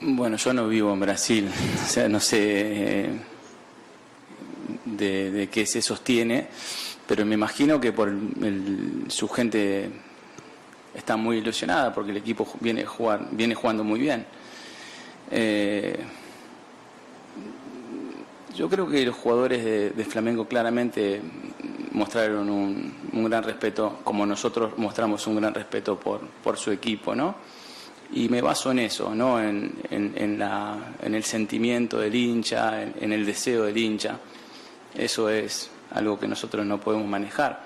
Bueno, yo no vivo en Brasil, o sea, no sé eh, de, qué se sostiene, pero me imagino que por su gente está muy ilusionada porque el equipo viene, jugar, viene jugando muy bien. Eh, yo creo que los jugadores de, de Flamengo claramente mostraron un, un gran respeto, como nosotros mostramos un gran respeto por, por su equipo, ¿no? Y me baso en eso, ¿no? En, en- la, en el sentimiento del hincha, en, el deseo del hincha. Eso es algo que nosotros no podemos manejar.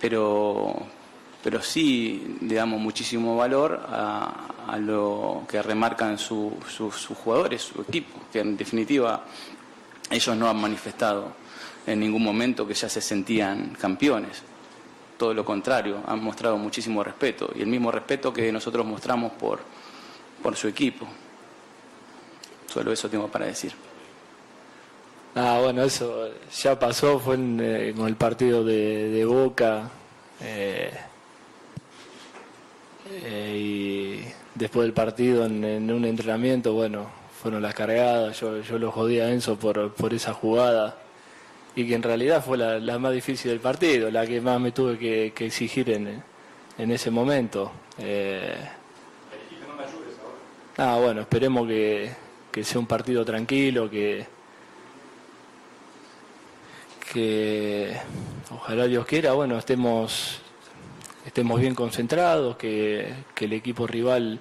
Pero, pero sí le damos muchísimo valor a, lo que remarcan su- sus jugadores, su equipo, que en definitiva ellos no han manifestado en ningún momento que ya se sentían campeones. Todo lo contrario, han mostrado muchísimo respeto y el mismo respeto que nosotros mostramos por, por su equipo. Solo eso tengo para decir. Ah, bueno, eso ya pasó, fue eh, con el partido de, de Boca. eh, eh, y después del partido en, en un entrenamiento, bueno, fueron las cargadas. Yo, yo lo jodí a Enzo por, por esa jugada. Y que en realidad fue la, la más difícil del partido, la que más me tuve que, exigir en, en ese momento. Eh, ah, bueno, esperemos que, que sea un partido tranquilo, que, que ojalá Dios quiera, bueno, estemos, estemos bien concentrados, que, que el equipo rival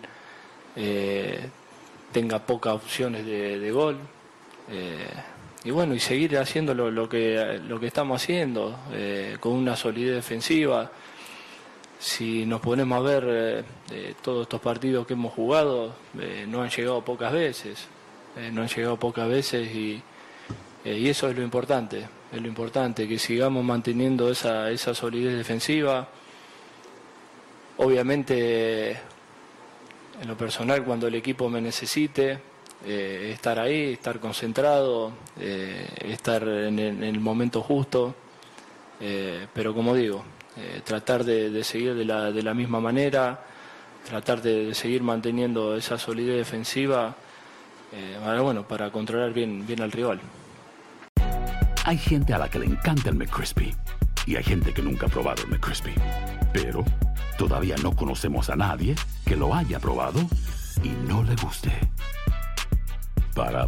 eh, tenga pocas opciones de, de gol. eh, y bueno, y seguir haciendo lo, lo que, lo que estamos haciendo, eh, con una solidez defensiva. Si nos ponemos a ver eh, eh, todos estos partidos que hemos jugado, eh, no han llegado pocas veces, no han llegado pocas veces y, y eso es lo importante, es lo importante, que sigamos manteniendo esa, esa solidez defensiva. Obviamente, en lo personal, cuando el equipo me necesite, eh, estar ahí, estar concentrado, eh, estar en el, en el momento justo, eh, pero como digo, eh, tratar de, seguir de la, de la misma manera, tratar de, de seguir manteniendo esa solidez defensiva, eh, para, bueno, para controlar bien, bien al rival. Hay gente a la que le encanta el McCrispy y hay gente que nunca ha probado el McCrispy. Pero todavía no conocemos a nadie que lo haya probado y no le guste. Para